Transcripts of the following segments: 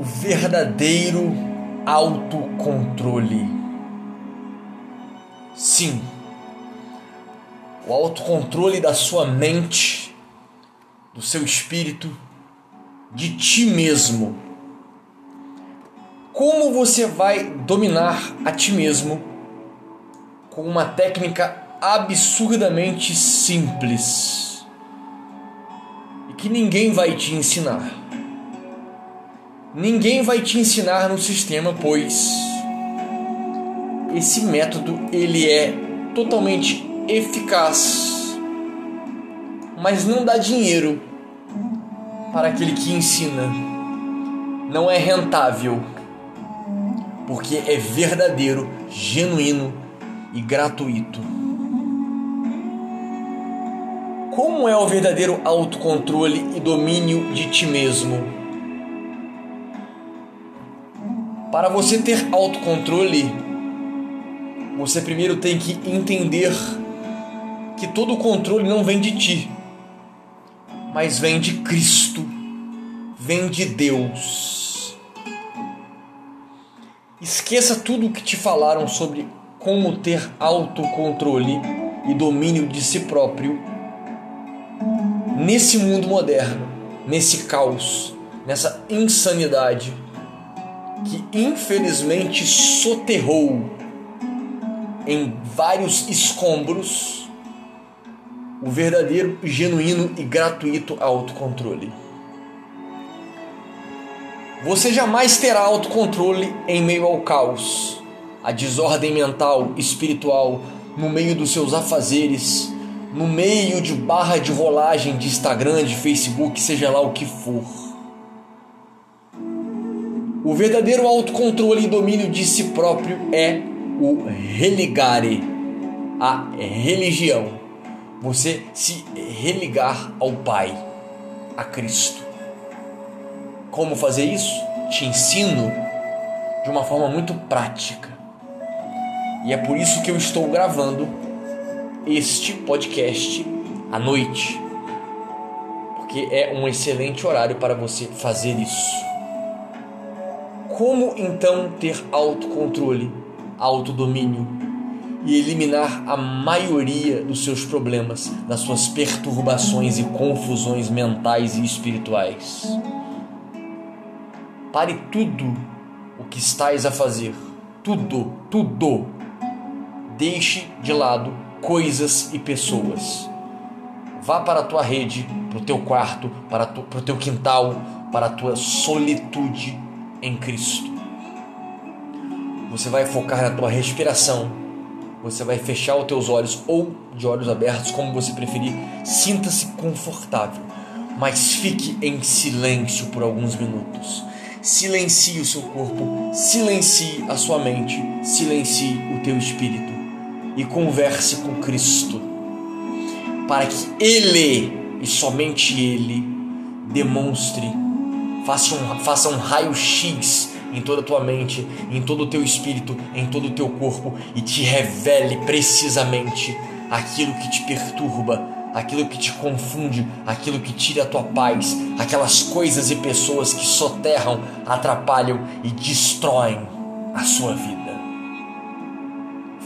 o verdadeiro autocontrole. Sim, o autocontrole da sua mente, do seu espírito, de ti mesmo. Como você vai dominar a ti mesmo com uma técnica absurdamente simples e que ninguém vai te ensinar? Ninguém vai te ensinar no sistema, pois esse método ele é totalmente eficaz, mas não dá dinheiro para aquele que ensina. Não é rentável, porque é verdadeiro, genuíno e gratuito. Como é o verdadeiro autocontrole e domínio de ti mesmo? Para você ter autocontrole, você primeiro tem que entender que todo o controle não vem de ti, mas vem de Cristo, vem de Deus. Esqueça tudo o que te falaram sobre como ter autocontrole e domínio de si próprio nesse mundo moderno, nesse caos, nessa insanidade que infelizmente soterrou em vários escombros o verdadeiro, genuíno e gratuito autocontrole. Você jamais terá autocontrole em meio ao caos, a desordem mental, espiritual, no meio dos seus afazeres, no meio de barra de rolagem de Instagram, de Facebook, seja lá o que for. O verdadeiro autocontrole e domínio de si próprio é o religare, a religião. Você se religar ao Pai, a Cristo. Como fazer isso? Te ensino de uma forma muito prática. E é por isso que eu estou gravando este podcast à noite. Porque é um excelente horário para você fazer isso. Como então ter autocontrole, autodomínio e eliminar a maioria dos seus problemas, das suas perturbações e confusões mentais e espirituais? Pare tudo o que estás a fazer. Tudo, tudo. Deixe de lado coisas e pessoas. Vá para a tua rede, para o teu quarto, para, para o teu quintal, para a tua solitude em Cristo. Você vai focar na tua respiração. Você vai fechar os teus olhos ou de olhos abertos, como você preferir. Sinta-se confortável, mas fique em silêncio por alguns minutos. Silencie o seu corpo, silencie a sua mente, silencie o teu espírito e converse com Cristo, para que Ele e somente Ele demonstre Faça um, faça um raio-x em toda a tua mente, em todo o teu espírito, em todo o teu corpo e te revele precisamente aquilo que te perturba, aquilo que te confunde, aquilo que tira a tua paz, aquelas coisas e pessoas que soterram, atrapalham e destroem a sua vida.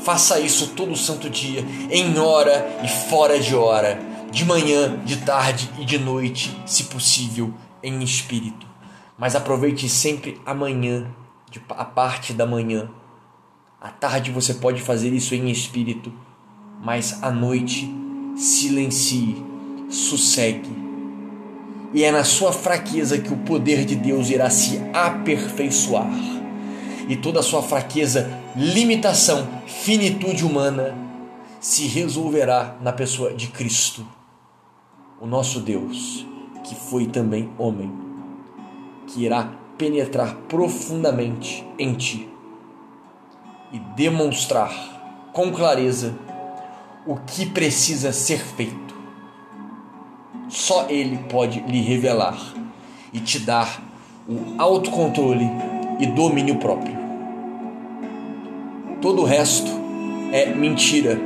Faça isso todo santo dia, em hora e fora de hora, de manhã, de tarde e de noite, se possível em espírito. Mas aproveite sempre amanhã, a parte da manhã. À tarde você pode fazer isso em espírito, mas à noite silencie, sossegue. E é na sua fraqueza que o poder de Deus irá se aperfeiçoar. E toda a sua fraqueza, limitação, finitude humana se resolverá na pessoa de Cristo, o nosso Deus que foi também homem, que irá penetrar profundamente em ti e demonstrar com clareza o que precisa ser feito. Só Ele pode lhe revelar e te dar o autocontrole e domínio próprio. Todo o resto é mentira,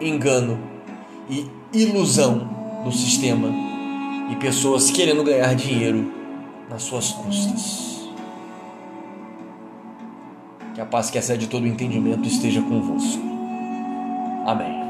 engano e ilusão do sistema e pessoas querendo ganhar dinheiro nas suas custas. Que a paz que excede todo entendimento esteja convosco. Amém.